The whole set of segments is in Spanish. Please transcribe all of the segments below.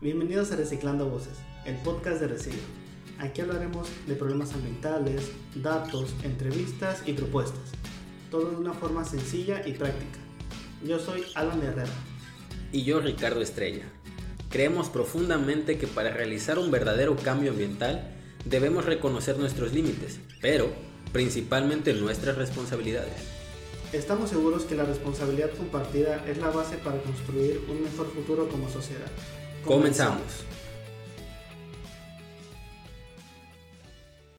Bienvenidos a Reciclando Voces, el podcast de Residuo. Aquí hablaremos de problemas ambientales, datos, entrevistas y propuestas. Todo de una forma sencilla y práctica. Yo soy Alan Herrera. Y yo Ricardo Estrella. Creemos profundamente que para realizar un verdadero cambio ambiental debemos reconocer nuestros límites, pero principalmente nuestras responsabilidades. Estamos seguros que la responsabilidad compartida es la base para construir un mejor futuro como sociedad. Comenzamos.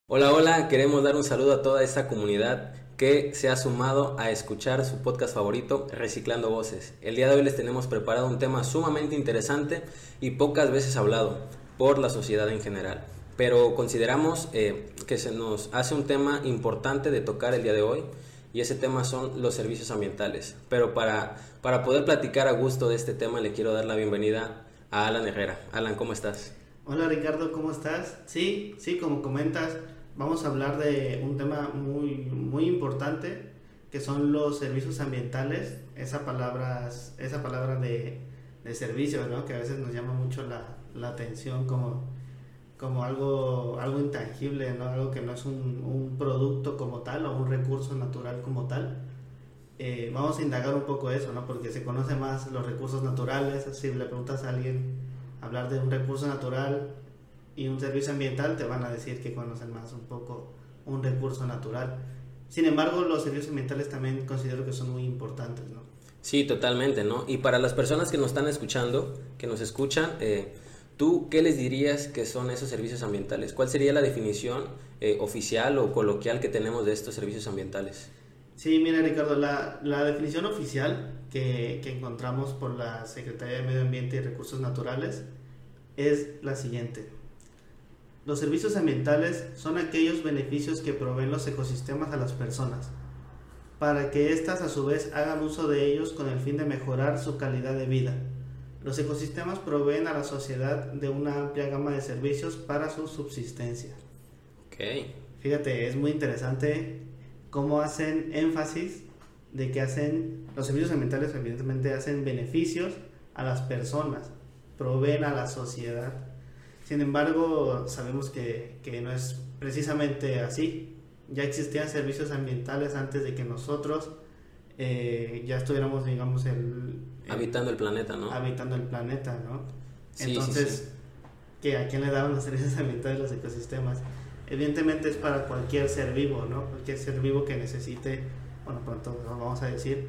Hola, hola, queremos dar un saludo a toda esta comunidad que se ha sumado a escuchar su podcast favorito, Reciclando Voces. El día de hoy les tenemos preparado un tema sumamente interesante y pocas veces hablado por la sociedad en general. Pero consideramos eh, que se nos hace un tema importante de tocar el día de hoy y ese tema son los servicios ambientales. Pero para, para poder platicar a gusto de este tema le quiero dar la bienvenida Alan Herrera. Alan, ¿cómo estás? Hola Ricardo, ¿cómo estás? Sí, sí, como comentas, vamos a hablar de un tema muy, muy importante que son los servicios ambientales, esa palabra, esa palabra de, de servicios, ¿no? que a veces nos llama mucho la, la atención como, como algo, algo intangible, ¿no? algo que no es un, un producto como tal o un recurso natural como tal. Eh, vamos a indagar un poco eso, ¿no? Porque se conoce más los recursos naturales. Si le preguntas a alguien hablar de un recurso natural y un servicio ambiental, te van a decir que conocen más un poco un recurso natural. Sin embargo, los servicios ambientales también considero que son muy importantes, ¿no? Sí, totalmente, ¿no? Y para las personas que nos están escuchando, que nos escuchan, eh, ¿tú qué les dirías que son esos servicios ambientales? ¿Cuál sería la definición eh, oficial o coloquial que tenemos de estos servicios ambientales? Sí, mira Ricardo, la, la definición oficial que, que, encontramos por la Secretaría de Medio Ambiente y Recursos Naturales es la siguiente. Los servicios ambientales son aquellos beneficios que proveen los ecosistemas a las personas, para que éstas a su vez hagan uso de ellos con el fin de mejorar su calidad de vida. Los ecosistemas proveen a la sociedad de una amplia gama de servicios para su subsistencia. Ok. Fíjate, es muy interesante cómo hacen énfasis de que hacen los servicios ambientales evidentemente hacen beneficios a las personas, proveen a la sociedad. Sin embargo, sabemos que, que no es precisamente así. Ya existían servicios ambientales antes de que nosotros eh, ya estuviéramos, digamos, el, el, habitando el planeta, ¿no? Habitando el planeta, ¿no? Sí, Entonces, sí, sí. ¿que ¿a quién le daban los servicios ambientales los ecosistemas? Evidentemente es para cualquier ser vivo, ¿no? Cualquier ser vivo que necesite, bueno, pronto vamos a decir,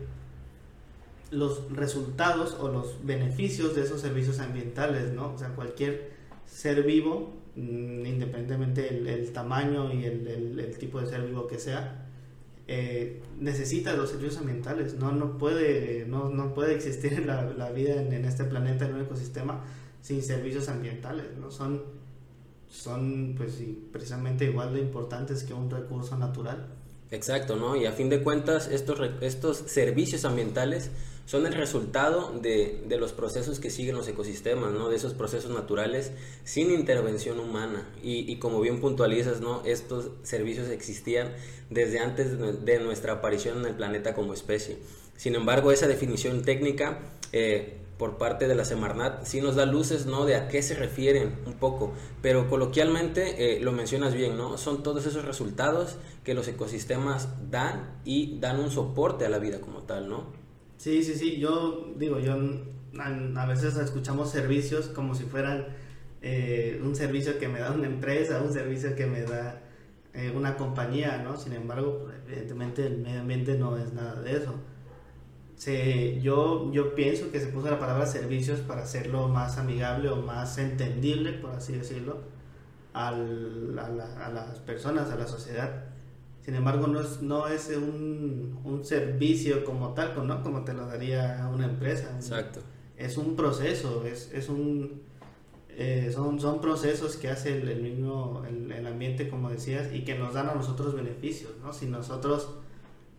los resultados o los beneficios de esos servicios ambientales, ¿no? O sea, cualquier ser vivo, mmm, independientemente del el tamaño y el, tipo de ser vivo que sea, eh, necesita los servicios ambientales, no, no, puede, no, no puede existir la, la vida en, en este planeta, en un ecosistema, sin servicios ambientales, ¿no? Son son pues precisamente igual de importantes que un recurso natural. Exacto, ¿no? Y a fin de cuentas estos, estos servicios ambientales son el resultado de, de, los procesos que siguen los ecosistemas, ¿no? De esos procesos naturales sin intervención humana. Y, como bien puntualizas, ¿no? Estos servicios existían desde antes de, de nuestra aparición en el planeta como especie. Sin embargo, esa definición técnica eh, por parte de la Semarnat sí nos da luces ¿no? de a qué se refieren un poco, pero coloquialmente eh, lo mencionas bien, ¿no? son todos esos resultados que los ecosistemas dan y dan un soporte a la vida como tal, ¿no? Sí, sí, sí, yo digo, yo a veces escuchamos servicios como si fueran eh, un servicio que me da una empresa, un servicio que me da eh, una compañía, ¿no? Sin embargo, evidentemente el medio ambiente no es nada de eso se, yo, yo pienso que se puso la palabra servicios para hacerlo más amigable o más entendible, por así decirlo, al, a, las personas, a la sociedad. Sin embargo, no es, no es un, un servicio como tal, ¿no? como te lo daría una empresa. Exacto. Es un proceso, es, es un, eh, son, son procesos que hace el, el mismo el, el, ambiente, como decías, y que nos dan a nosotros beneficios. ¿no? Si nosotros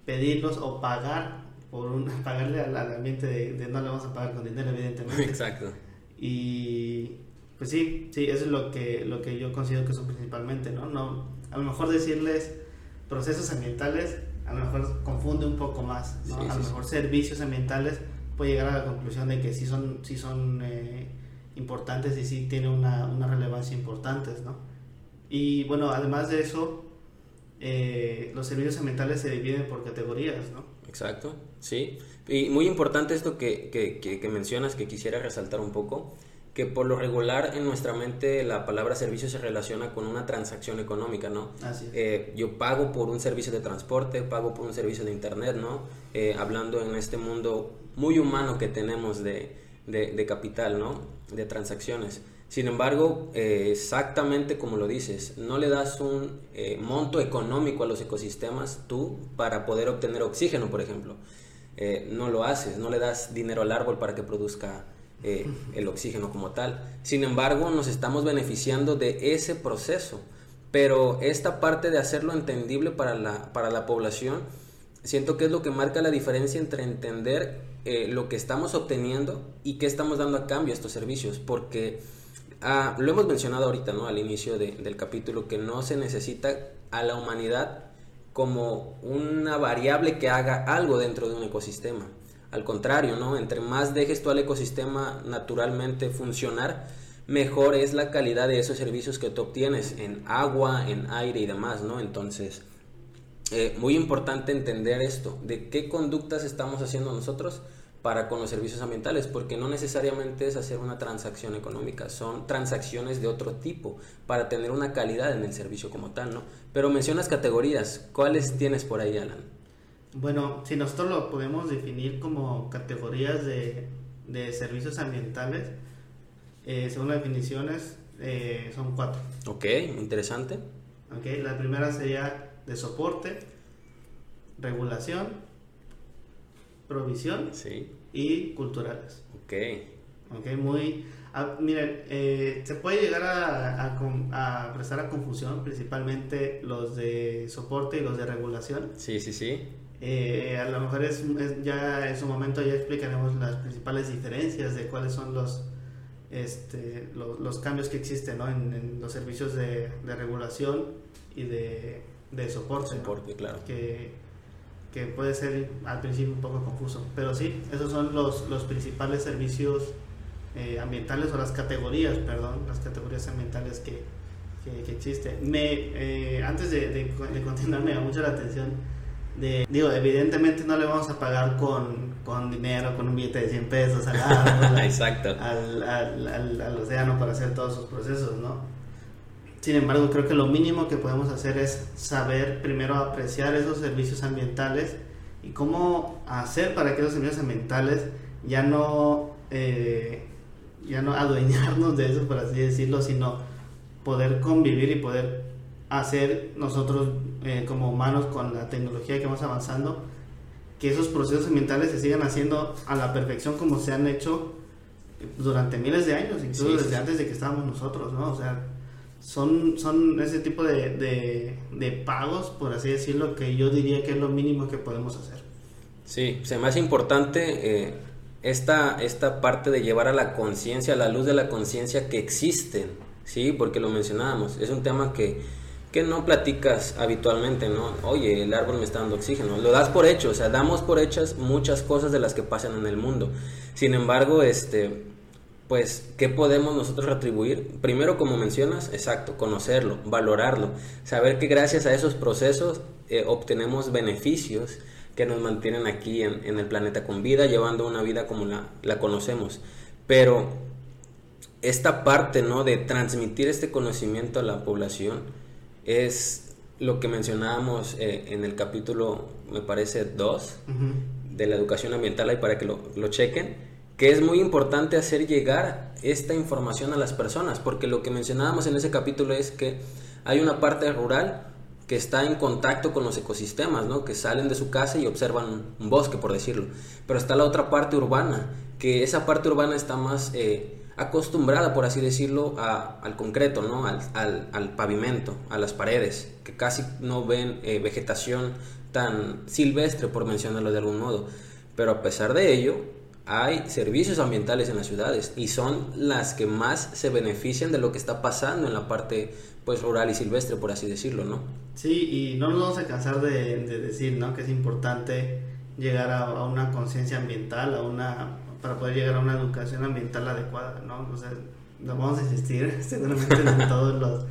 pedirlos o pagar por un, pagarle al, al ambiente de, de, no le vamos a pagar con dinero, evidentemente. Exacto. Y pues sí, sí, eso es lo que, lo que yo considero que son principalmente, ¿no? no A lo mejor decirles procesos ambientales, a lo mejor confunde un poco más, ¿no? sí, a lo mejor servicios ambientales puede llegar a la conclusión de que sí son, sí son eh, importantes y sí tiene una, una relevancia importante, ¿no? Y bueno, además de eso, eh, los servicios ambientales se dividen por categorías, ¿no? Exacto, sí. Y muy importante esto que, que, que, mencionas, que quisiera resaltar un poco, que por lo regular en nuestra mente la palabra servicio se relaciona con una transacción económica, ¿no? Así es. Eh, yo pago por un servicio de transporte, pago por un servicio de internet, ¿no? Eh, hablando en este mundo muy humano que tenemos de, de, de capital, ¿no? De transacciones. Sin embargo, eh, exactamente como lo dices, no le das un eh, monto económico a los ecosistemas tú para poder obtener oxígeno, por ejemplo. Eh, no lo haces, no le das dinero al árbol para que produzca el oxígeno como tal. Sin embargo, nos estamos beneficiando de ese proceso. Pero esta parte de hacerlo entendible para la, para la población, siento que es lo que marca la diferencia entre entender lo que estamos obteniendo y qué estamos dando a cambio a estos servicios. Porque Ah, lo hemos mencionado ahorita, ¿no? Al inicio del capítulo, que no se necesita a la humanidad como una variable que haga algo dentro de un ecosistema. Al contrario, ¿no? Entre más dejes tú al ecosistema naturalmente funcionar, mejor es la calidad de esos servicios que tú obtienes en agua, en aire y demás, ¿no? Entonces, eh, muy importante entender esto, de qué conductas estamos haciendo nosotros para con los servicios ambientales, porque no necesariamente es hacer una transacción económica, son transacciones de otro tipo para tener una calidad en el servicio como tal, ¿no? Pero mencionas categorías, ¿cuáles tienes por ahí, Alan? Bueno, si nosotros lo podemos definir como categorías de, de servicios ambientales, eh, según las definiciones, eh, son cuatro. Ok, interesante. Ok, la primera sería de soporte, regulación, provisión y culturales. Ok. Ok, muy... Ah, miren, eh, se puede llegar a, a, prestar a confusión, principalmente los de soporte y los de regulación. Sí, sí, sí. Eh, a lo mejor es, ya en su momento ya explicaremos las principales diferencias de cuáles son los, este, los, cambios que existen ¿no? en, los servicios de, de regulación y de, de soporte. Soporte, claro. Que, que puede ser al principio un poco confuso. Pero sí, esos son los, los principales servicios eh, ambientales o las categorías, perdón, las categorías ambientales que, que, existen. Me, eh, antes de, de, continuar, me da mucho la atención de, digo, evidentemente no le vamos a pagar con, con dinero, con un billete de 100 pesos al, Exacto. al, al, al, al océano para hacer todos sus procesos, ¿no? Sin embargo, creo que lo mínimo que podemos hacer es saber primero apreciar esos servicios ambientales y cómo hacer para que esos servicios ambientales ya no, eh, ya no adueñarnos de eso, por así decirlo, sino poder convivir y poder hacer nosotros eh, como humanos con la tecnología que vamos avanzando, que esos procesos ambientales se sigan haciendo a la perfección como se han hecho durante miles de años, incluso desde antes de que estábamos nosotros, ¿no? O sea, son, son ese tipo de, de, pagos, por así decirlo, que yo diría que es lo mínimo que podemos hacer. Sí, se me hace importante eh, esta, esta parte de llevar a la conciencia, a la luz de la conciencia que existen, ¿sí? Porque lo mencionábamos, es un tema que, que no platicas habitualmente, ¿no? Oye, el árbol me está dando oxígeno, lo das por hecho, o sea, damos por hechas muchas cosas de las que pasan en el mundo. Sin embargo, este pues, ¿qué podemos nosotros retribuir? Primero, como mencionas, exacto, conocerlo, valorarlo, saber que gracias a esos procesos eh, obtenemos beneficios que nos mantienen aquí en, el planeta con vida, llevando una vida como la, la conocemos. Pero esta parte, ¿no? De transmitir este conocimiento a la población es lo que mencionábamos eh, en el capítulo, me parece, 2 de la educación ambiental, ahí para que lo, lo chequen que es muy importante hacer llegar esta información a las personas, porque lo que mencionábamos en ese capítulo es que hay una parte rural que está en contacto con los ecosistemas, ¿no? que salen de su casa y observan un bosque, por decirlo. Pero está la otra parte urbana, que esa parte urbana está más eh, acostumbrada, por así decirlo, al concreto, ¿no? Al, pavimento, a las paredes, que casi no ven eh, vegetación tan silvestre, por mencionarlo de algún modo. Pero a pesar de ello, hay servicios ambientales en las ciudades y son las que más se benefician de lo que está pasando en la parte pues rural y silvestre por así decirlo no sí y no nos vamos a cansar de, decir no que es importante llegar a, una conciencia ambiental a una para poder llegar a una educación ambiental adecuada, ¿no? O sea, lo vamos a insistir seguramente en todos los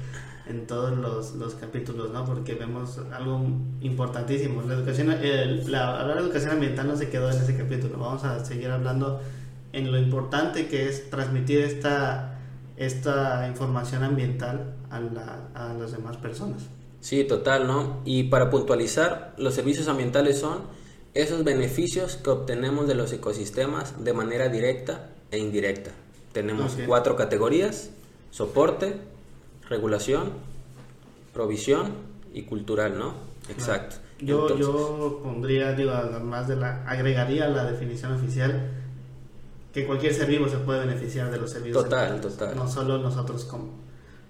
en todos los, los, capítulos, ¿no? Porque vemos algo importantísimo. La educación, la, la educación ambiental no se quedó en ese capítulo. Vamos a seguir hablando en lo importante que es transmitir esta, esta información ambiental a, la, a las demás personas. Sí, total, ¿no? Y para puntualizar, los servicios ambientales son esos beneficios que obtenemos de los ecosistemas de manera directa e indirecta. Tenemos cuatro categorías, soporte, regulación, provisión y cultural, ¿no? Exacto. Yo, yo pondría, digo, además de la, agregaría la definición oficial que cualquier ser vivo se puede beneficiar de los servicios. Total, total. No solo nosotros como,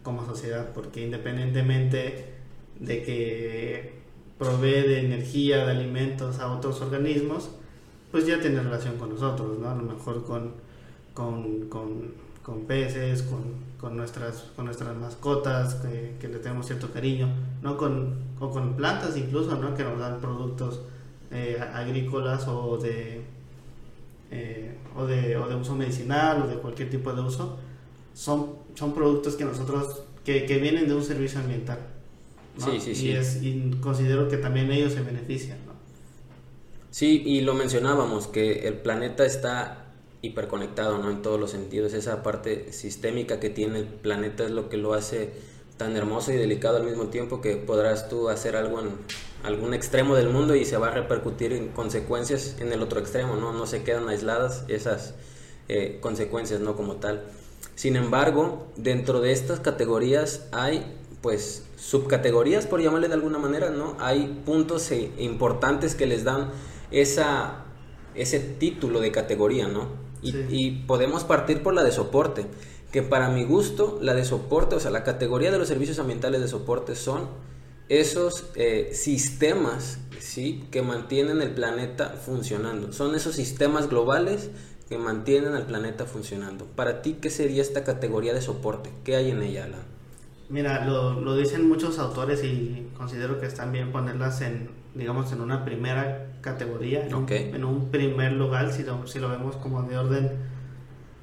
como sociedad, porque independientemente de que provee de energía, de alimentos a otros organismos, pues ya tiene relación con nosotros, ¿no? A lo mejor con, con, con, con peces, con, nuestras, con nuestras mascotas, que, que, le tenemos cierto cariño, ¿no? Con, o con plantas incluso, ¿no? Que nos dan productos eh, agrícolas o de, eh, o, de, o de uso medicinal o de cualquier tipo de uso, son, son productos que nosotros, que, que vienen de un servicio ambiental. Sí, sí, sí. Y, es, y considero que también ellos se benefician, ¿no? Sí, y lo mencionábamos, que el planeta está hiperconectado, ¿no? En todos los sentidos. Esa parte sistémica que tiene el planeta es lo que lo hace tan hermoso y delicado al mismo tiempo que podrás tú hacer algo en algún extremo del mundo y se va a repercutir en consecuencias en el otro extremo, ¿no? No se quedan aisladas esas eh, consecuencias, ¿no? Como tal. Sin embargo, dentro de estas categorías hay pues subcategorías, por llamarle de alguna manera, ¿no? Hay puntos eh, importantes que les dan esa, ese título de categoría, ¿no? Y, podemos partir por la de soporte, que para mi gusto, la de soporte, o sea, la categoría de los servicios ambientales de soporte son esos eh, sistemas, ¿sí? Que mantienen el planeta funcionando. Son esos sistemas globales que mantienen al planeta funcionando. Para ti, ¿qué sería esta categoría de soporte? ¿Qué hay en ella, Alan? Mira, lo, lo, dicen muchos autores y considero que están bien ponerlas en, digamos, en una primera categoría, en, un, primer lugar, si lo, si lo vemos como de orden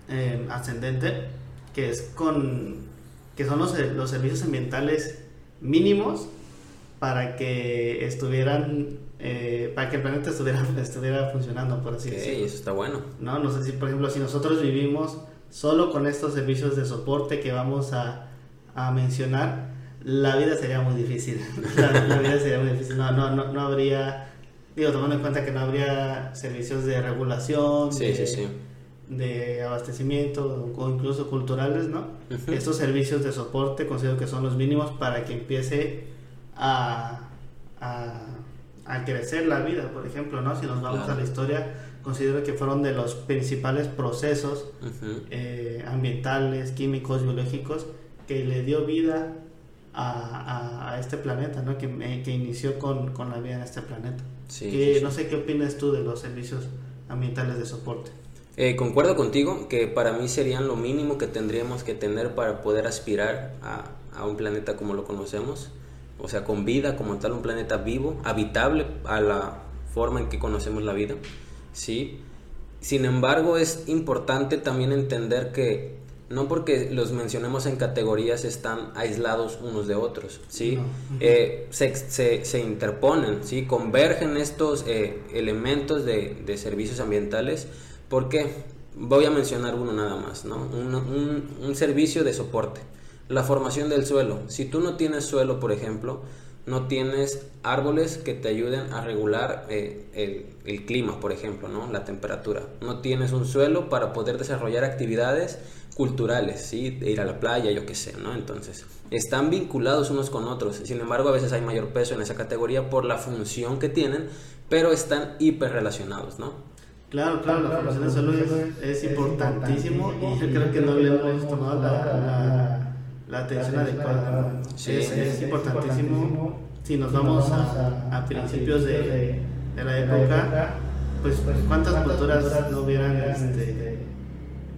eh, ascendente, que es con, que son los, los servicios ambientales mínimos para que estuvieran eh, para que el planeta estuviera, estuviera funcionando, por así decirlo. Sí, eso está bueno. No, no sé si, por ejemplo, si nosotros vivimos solo con estos servicios de soporte que vamos a a mencionar, la vida sería muy difícil. la, vida sería muy difícil. No, no, no, no, habría, digo, tomando en cuenta que no habría servicios de regulación, de, abastecimiento o incluso culturales, ¿no? Estos servicios de soporte considero que son los mínimos para que empiece a, a, a crecer la vida, por ejemplo, ¿no? Si nos vamos a la historia, considero que fueron de los principales procesos eh, ambientales, químicos, biológicos que le dio vida a, a, este planeta, ¿no? que, eh, que inició con, con, la vida en este planeta. que, No sé qué opinas tú de los servicios ambientales de soporte. Eh, concuerdo contigo que para mí serían lo mínimo que tendríamos que tener para poder aspirar a, a, un planeta como lo conocemos, o sea, con vida como tal, un planeta vivo, habitable a la forma en que conocemos la vida, ¿sí? Sin embargo, es importante también entender que no porque los mencionemos en categorías están aislados unos de otros, ¿sí? Eh, se, se, se, interponen, ¿sí? Convergen estos eh, elementos de, de, servicios ambientales porque voy a mencionar uno nada más, ¿no? Un, un, un, servicio de soporte. La formación del suelo. Si tú no tienes suelo, por ejemplo, no tienes árboles que te ayuden a regular eh, el, el clima, por ejemplo, ¿no? La temperatura. No tienes un suelo para poder desarrollar actividades culturales, ¿sí? De ir a la playa, yo qué sé, ¿no? Entonces, están vinculados unos con otros. Sin embargo, a veces hay mayor peso en esa categoría por la función que tienen, pero están hiperrelacionados, ¿no? Claro, claro, la formación de salud es, importantísimo y yo creo que no le hemos tomado la, la, atención adecuada. Sí, es, importantísimo. Si nos vamos a, a principios de, de, la época, pues cuántas culturas no hubieran este,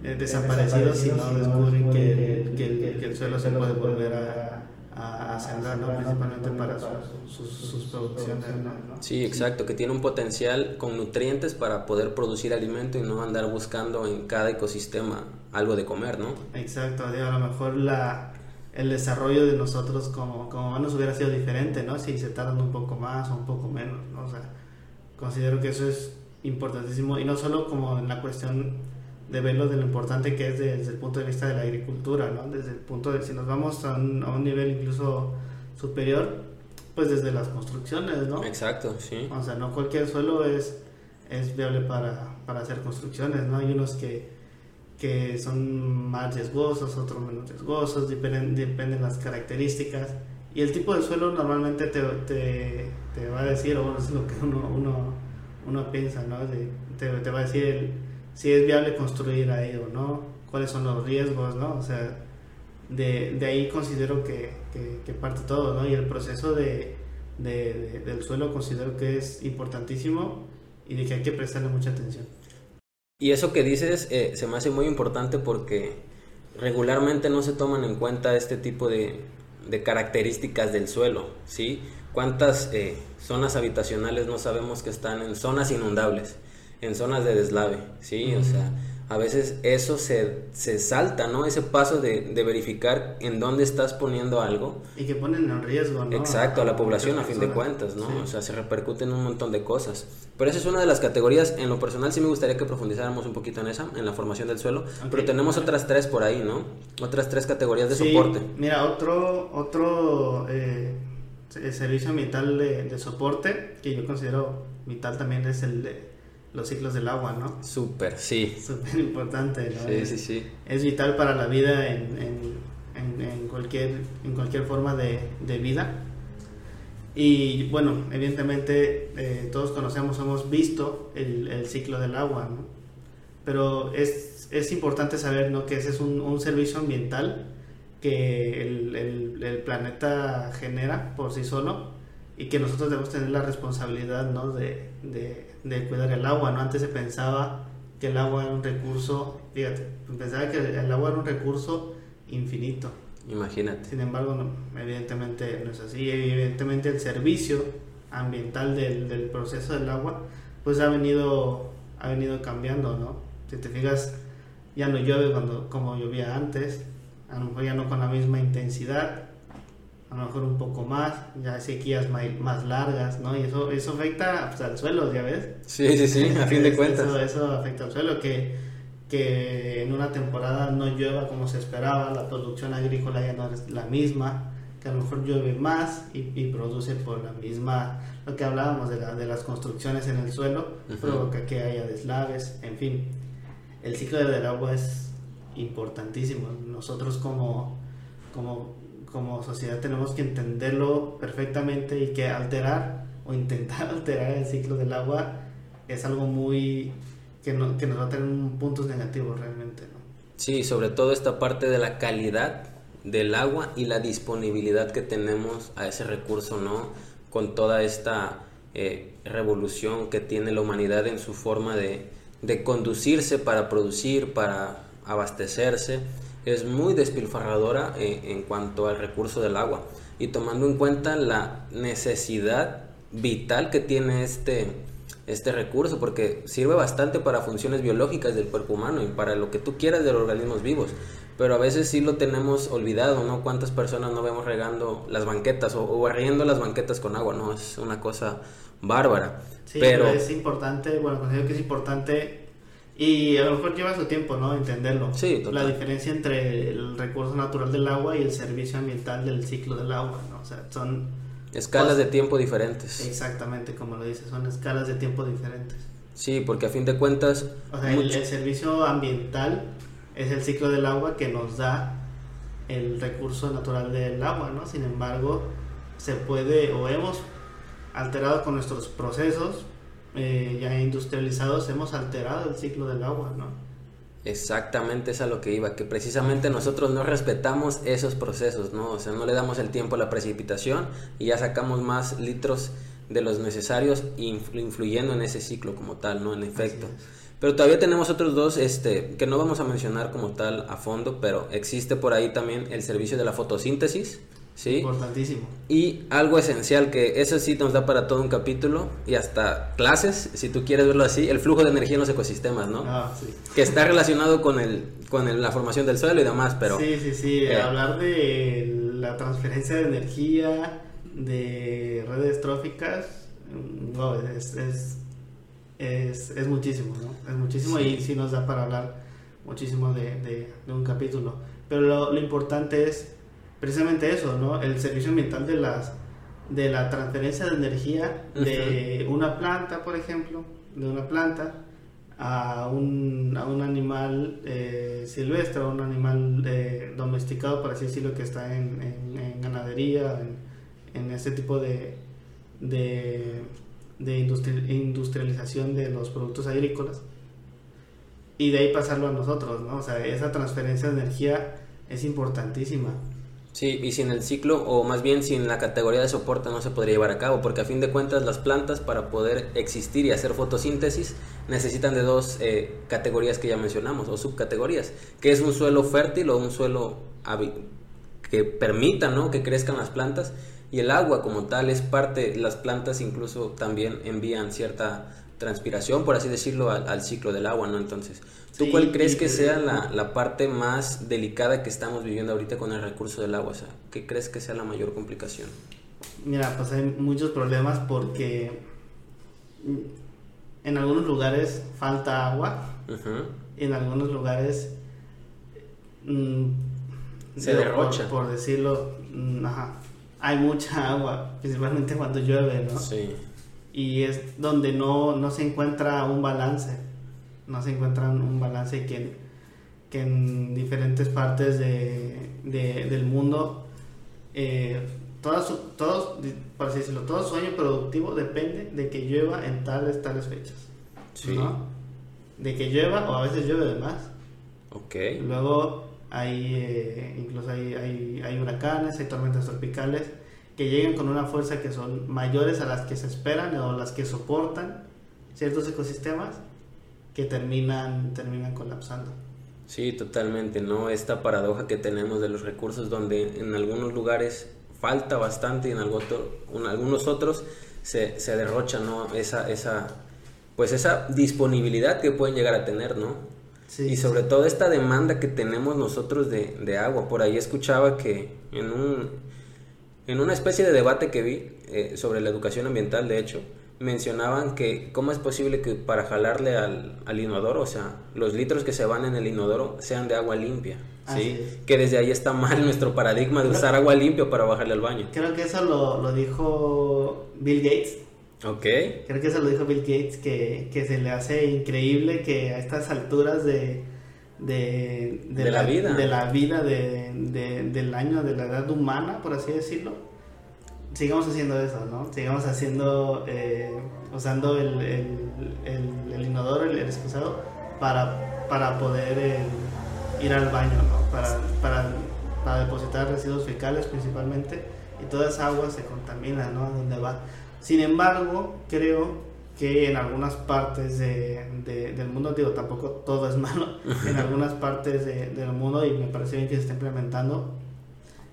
eh, desaparecidos si no descubren que, que, el, que, el, suelo se puede volver a, a, sembrar, ¿no? principalmente para sus, sus, producciones. ¿no? Sí, exacto, que tiene un potencial con nutrientes para poder producir alimento y no andar buscando en cada ecosistema algo de comer, ¿no? Exacto, a lo mejor la, el desarrollo de nosotros como, como humanos hubiera sido diferente, ¿no? Si se tardan un poco más o un poco menos, ¿no? O sea, considero que eso es importantísimo y no solo como en la cuestión de verlo de lo importante que es desde el punto de vista de la agricultura, ¿no? Desde el punto de si nos vamos a un, a un nivel incluso superior, pues desde las construcciones, ¿no? Exacto, sí. O sea, no cualquier suelo es, es viable para, para hacer construcciones, ¿no? Hay unos que, que son más riesgosos, otros menos riesgosos, dependen, dependen las características. Y el tipo de suelo normalmente te, te, te va a decir, o es lo que uno, uno, uno piensa, ¿no? te, te va a decir el, si es viable construir ahí o no, cuáles son los riesgos, ¿no? O sea, de, de ahí considero que, que, parte todo, ¿no? Y el proceso de, de, del suelo considero que es importantísimo y de que hay que prestarle mucha atención. Y eso que dices eh, se me hace muy importante porque regularmente no se toman en cuenta este tipo de, de características del suelo, ¿sí? ¿Cuántas eh, zonas habitacionales no sabemos que están en zonas inundables? En zonas de deslave, ¿sí? O sea, a veces eso se, se salta, ¿no? Ese paso de, de, verificar en dónde estás poniendo algo. Y que ponen en riesgo, ¿no? Exacto, a la población a fin de cuentas, ¿no? O sea, se repercute en un montón de cosas. Pero esa es una de las categorías, en lo personal sí me gustaría que profundizáramos un poquito en esa, en la formación del suelo. Pero tenemos otras tres por ahí, ¿no? Otras tres categorías de soporte. Mira, otro, otro eh, servicio ambiental de, de soporte que yo considero vital también es el de los ciclos del agua, ¿no? Súper, sí. Súper importante, ¿no? Sí, sí, sí. Es vital para la vida en, en, en, cualquier, en cualquier forma de, de, vida. Y bueno, evidentemente eh, todos conocemos, hemos visto el, el, ciclo del agua, ¿no? Pero es, es importante saber, ¿no? Que ese es un, un servicio ambiental que el, el, el planeta genera por sí solo y que nosotros debemos tener la responsabilidad ¿no? de, de, de, cuidar el agua. ¿no? Antes se pensaba que el agua era un recurso, fíjate, pensaba que el agua era un recurso infinito. Imagínate. Sin embargo, no, evidentemente no es así. Evidentemente el servicio ambiental del, del proceso del agua pues ha venido, ha venido cambiando, ¿no? Si te fijas, ya no llueve cuando, como llovía antes, a lo mejor ya no con la misma intensidad, a lo mejor un poco más, ya sequías más largas, ¿no? Y eso, eso afecta pues, al suelo, ¿ya ves? Sí, sí, sí, a fin de cuentas. Eso, eso afecta al suelo, que, que en una temporada no llueva como se esperaba, la producción agrícola ya no es la misma, que a lo mejor llueve más y, y produce por la misma, lo que hablábamos de, la, de las construcciones en el suelo, provoca que haya deslaves, en fin. El ciclo del agua es importantísimo. Nosotros como, como como sociedad tenemos que entenderlo perfectamente y que alterar o intentar alterar el ciclo del agua es algo muy que, no, que nos va a tener puntos negativos realmente. ¿no? Sí, sobre todo esta parte de la calidad del agua y la disponibilidad que tenemos a ese recurso, ¿no? Con toda esta eh, revolución que tiene la humanidad en su forma de, de conducirse para producir, para abastecerse es muy despilfarradora eh, en cuanto al recurso del agua y tomando en cuenta la necesidad vital que tiene este, este recurso porque sirve bastante para funciones biológicas del cuerpo humano y para lo que tú quieras de los organismos vivos pero a veces sí lo tenemos olvidado, ¿no? ¿Cuántas personas no vemos regando las banquetas o, o barriendo las banquetas con agua, ¿no? Es una cosa bárbara. Sí, pero, pero es importante, bueno, considero que es importante y a lo mejor lleva su tiempo, ¿no? Entenderlo. Sí, La diferencia entre el recurso natural del agua y el servicio ambiental del ciclo del agua, ¿no? O sea, son... Escalas de tiempo diferentes. Exactamente, como lo dices, son escalas de tiempo diferentes. Sí, porque a fin de cuentas... O sea, el, servicio ambiental es el ciclo del agua que nos da el recurso natural del agua, ¿no? Sin embargo, se puede o hemos alterado con nuestros procesos eh, ya industrializados hemos alterado el ciclo del agua, ¿no? Exactamente es a lo que iba, que precisamente nosotros no respetamos esos procesos, ¿no? O sea, no le damos el tiempo a la precipitación y ya sacamos más litros de los necesarios influyendo en ese ciclo como tal, ¿no? En efecto. Pero todavía tenemos otros dos este, que no vamos a mencionar como tal a fondo, pero existe por ahí también el servicio de la fotosíntesis, ¿sí? Importantísimo. Y algo esencial que eso sí nos da para todo un capítulo y hasta clases, si tú quieres verlo así, el flujo de energía en los ecosistemas, ¿no? Ah, sí. Que está relacionado con el con el- la formación del suelo y demás, pero Sí, sí, sí. eh, Hablar de la transferencia de energía, de redes tróficas, mm, no, es, es, es, es muchísimo, ¿no? Es muchísimo Sí. y sí nos da para hablar muchísimo de, de- de un capítulo. Pero lo, lo importante es precisamente eso, ¿no? El servicio ambiental de las de la transferencia de energía de una planta, por ejemplo, de una planta a un, a un animal eh, silvestre, a un animal eh, domesticado, por así decirlo, que está en, en- en ganadería, en, en este tipo de, de, de industri- industrialización de los productos agrícolas. Y de ahí pasarlo a nosotros, ¿no? O sea, esa transferencia de energía es importantísima. Sí, y sin el ciclo, o más bien sin la categoría de soporte, no se podría llevar a cabo, porque a fin de cuentas las plantas para poder existir y hacer fotosíntesis necesitan de dos eh, categorías que ya mencionamos, o subcategorías, que es un suelo fértil o un suelo que permita ¿no? que crezcan las plantas, y el agua como tal es parte, las plantas incluso también envían cierta transpiración, por así decirlo, al, al ciclo del agua, ¿no? Entonces, ¿tú Sí, cuál crees que sea la, la parte más delicada que estamos viviendo ahorita con el recurso del agua? O sea, ¿qué crees que sea la mayor complicación? Mira, pues hay muchos problemas porque en algunos lugares falta agua, Ujú. en algunos lugares mm, Se digo, derrocha. Por, por decirlo, mm, ajá, hay mucha agua, principalmente cuando llueve, ¿no? Sí. Y es donde no, no se encuentra un balance, no se encuentra un, balance que en, que en diferentes partes de, de- del mundo, eh, todas su- todos, por así decirlo, todo sueño productivo depende de que llueva en tales, tales fechas. Sí. ¿no? De que llueva o a veces llueve de más. Ok. Luego hay, eh, incluso hay, hay, hay huracanes, hay tormentas tropicales que llegan con una fuerza que son mayores a las que se esperan o las que soportan ciertos ecosistemas que terminan, terminan colapsando. Sí, totalmente, ¿no? Esta paradoja que tenemos de los recursos donde en algunos lugares falta bastante y en, algo otro- en algunos otros se, se derrocha, ¿no? Esa, esa, pues esa disponibilidad que pueden llegar a tener, ¿no? Sí, y sobre todo esta demanda que tenemos nosotros de, de agua. Por ahí escuchaba que en un en una especie de debate que vi eh, sobre la educación ambiental, de hecho, mencionaban que cómo es posible que para jalarle al, al inodoro, o sea, los litros que se van en el inodoro sean de agua limpia, ¿sí? es. Que desde ahí está mal nuestro paradigma de usar agua limpia para bajarle al baño. Creo que eso lo, lo dijo Bill Gates. Ok, Creo que eso lo dijo Bill Gates, que, que se le hace increíble que a estas alturas de, de, De la vida. de la vida de, de- del año, de la edad humana, por así decirlo, sigamos haciendo eso, ¿no? Sigamos haciendo, eh, usando el, el, el- el inodoro, el, excusado, para, para poder eh, ir al baño, ¿no? Para, para, para depositar residuos fecales principalmente, y toda esa agua se contamina, ¿no? A donde va. Sin embargo, creo que en algunas partes de- de- del mundo, digo, tampoco todo es malo, en algunas partes de- del mundo, y me parece bien que se está implementando,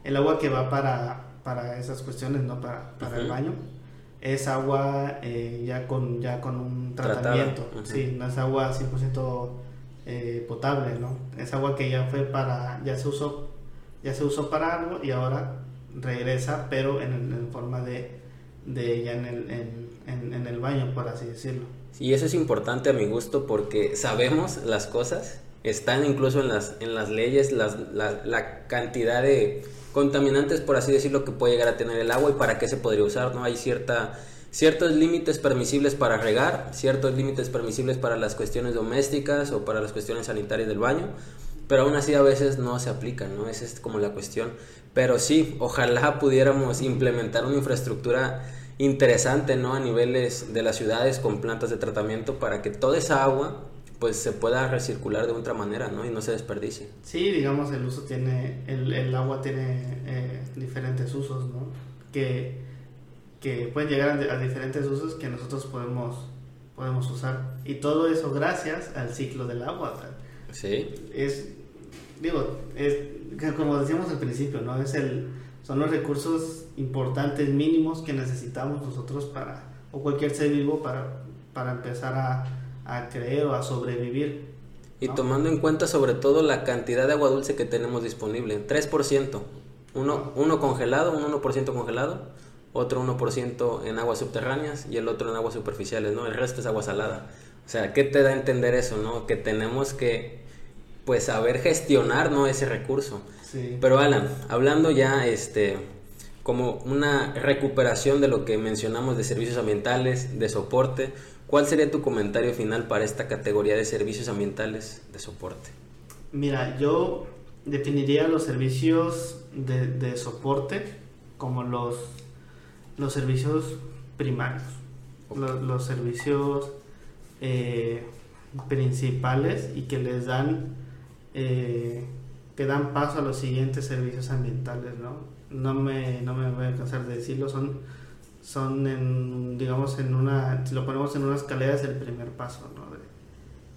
el agua que va para, para esas cuestiones, ¿no? Para, para el baño, es agua eh, ya, con, ya con un tratamiento, sí, no es agua 100% eh, potable, ¿no? Es agua que ya fue para, ya se usó, ya se usó para algo y ahora regresa, pero en, en forma de, de ya en el, en, en- en el baño, por así decirlo. y eso es importante a mi gusto porque sabemos las cosas, están incluso en las, en las leyes las, la, la cantidad de contaminantes, por así decirlo, que puede llegar a tener el agua y para qué se podría usar, ¿no? Hay cierta, ciertos límites permisibles para regar, ciertos límites permisibles para las cuestiones domésticas o para las cuestiones sanitarias del baño, pero aún así a veces no se aplican, ¿no? Esa es como la cuestión. Pero sí, ojalá pudiéramos implementar una infraestructura interesante, ¿no? A niveles de las ciudades con plantas de tratamiento para que toda esa agua pues se pueda recircular de otra manera, ¿no? Y no se desperdicie. Sí, digamos, el uso tiene, el, el agua tiene eh, diferentes usos, ¿no? Que, que pueden llegar a, a diferentes usos que nosotros podemos, podemos usar. Y todo eso gracias al ciclo del agua. o sea, Sí, es digo, es, como decíamos al principio, ¿no? Es el, son los recursos importantes, mínimos que necesitamos nosotros para, o cualquier ser vivo para, para empezar a, a creer o a sobrevivir. Y tomando en cuenta sobre todo la cantidad de agua dulce que tenemos disponible, 3%, uno, uno congelado, un 1% congelado, otro 1% en aguas subterráneas y el otro en aguas superficiales, ¿no? El resto es agua salada. O sea, ¿qué te da a entender eso, no? Que tenemos que, pues, saber gestionar, ¿no? Ese recurso. Sí. Pero Alan, hablando ya, este, como una recuperación de lo que mencionamos de servicios ambientales, de soporte, ¿Cuál sería tu comentario final para esta categoría de servicios ambientales de soporte? Mira, yo definiría los servicios de, soporte como los, los servicios primarios, los, servicios eh, principales y que les dan eh, que dan paso a los siguientes servicios ambientales, ¿no? No me, no me voy a cansar de decirlo, son son en, digamos, en una, si lo ponemos en una escalera es el primer paso, ¿no?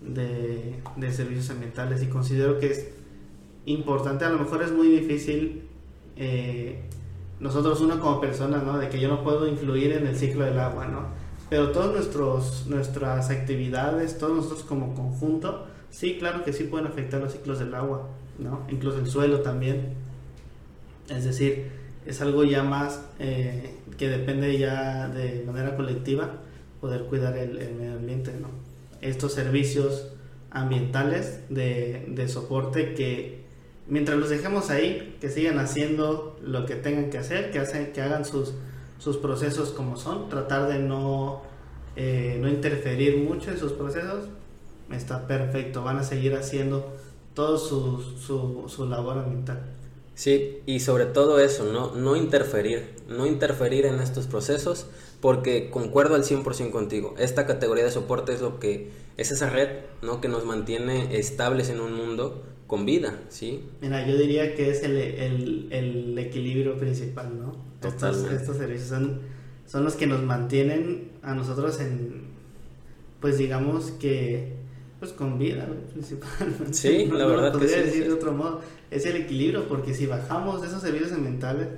de, de, servicios ambientales y considero que es importante, a lo mejor es muy difícil eh, nosotros uno como persona, ¿no? De que yo no puedo influir en el ciclo del agua, ¿no? Pero todas nuestras actividades, todos nosotros como conjunto, sí, claro que sí pueden afectar los ciclos del agua, ¿no? Incluso el suelo también. Es decir, es algo ya más eh, que depende ya de manera colectiva poder cuidar el, medio ambiente, ¿no? Estos servicios ambientales de, de, soporte que mientras los dejemos ahí, que sigan haciendo lo que tengan que hacer, que, hacen, que hagan sus, sus procesos como son, tratar de no, eh, no interferir mucho en sus procesos, está perfecto, van a seguir haciendo todo su, su, su labor ambiental. Sí, y sobre todo eso, no, no interferir, no interferir en estos procesos, porque concuerdo al 100% contigo. Esta categoría de soporte es lo que es esa red, ¿no? que nos mantiene estables en un mundo con vida, ¿sí? Mira, yo diría que es el, el, el equilibrio principal, ¿no? Estos, estos, servicios son, son los que nos mantienen a nosotros en, pues digamos que pues con vida, principalmente. Sí, la verdad que sí. decir de otro modo, es el equilibrio, porque si bajamos esos servicios ambientales,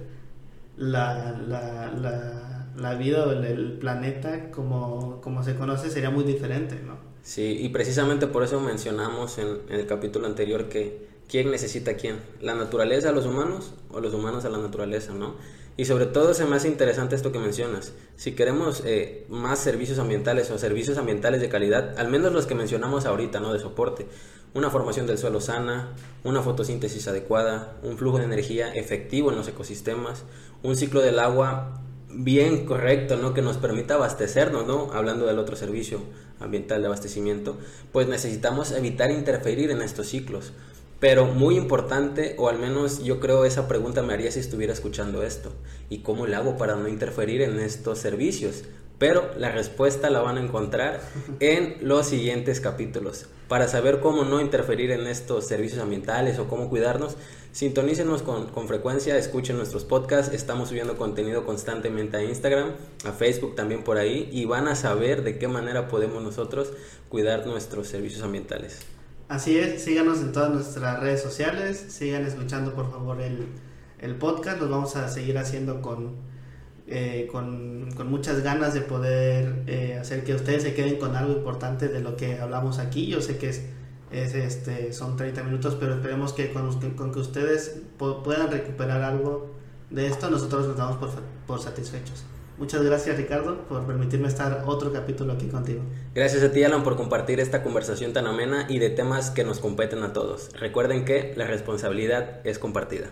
la, la, la, la vida o el, planeta como, como se conoce sería muy diferente, ¿no? Sí, y precisamente por eso mencionamos en, en el capítulo anterior que quién necesita a quién, la naturaleza a los humanos o los humanos a la naturaleza, ¿no? Y sobre todo se me hace interesante esto que mencionas. Si queremos eh, más servicios ambientales o servicios ambientales de calidad, al menos los que mencionamos ahorita, ¿no? De soporte. Una formación del suelo sana, una fotosíntesis adecuada, un flujo de energía efectivo en los ecosistemas, un ciclo del agua bien correcto, ¿no? Que nos permita abastecernos, ¿no? Hablando del otro servicio ambiental de abastecimiento, pues necesitamos evitar interferir en estos ciclos. Pero muy importante, o al menos yo creo esa pregunta me haría si estuviera escuchando esto. ¿Y cómo le hago para no interferir en estos servicios? Pero la respuesta la van a encontrar en los siguientes capítulos. Para saber cómo no interferir en estos servicios ambientales o cómo cuidarnos, sintonícenos con, con frecuencia, escuchen nuestros podcasts. Estamos subiendo contenido constantemente a Instagram, a Facebook también por ahí, y van a saber de qué manera podemos nosotros cuidar nuestros servicios ambientales. Así es, síganos en todas nuestras redes sociales, sigan escuchando por favor el, el podcast, lo vamos a seguir haciendo con, eh, con, con, muchas ganas de poder eh, hacer que ustedes se queden con algo importante de lo que hablamos aquí. Yo sé que es, es este, son 30 minutos, pero esperemos que con, con que ustedes puedan recuperar algo de esto, nosotros nos damos por, por satisfechos. Muchas gracias Ricardo por permitirme estar otro capítulo aquí contigo. Gracias a ti Alan por compartir esta conversación tan amena y de temas que nos competen a todos. Recuerden que la responsabilidad es compartida.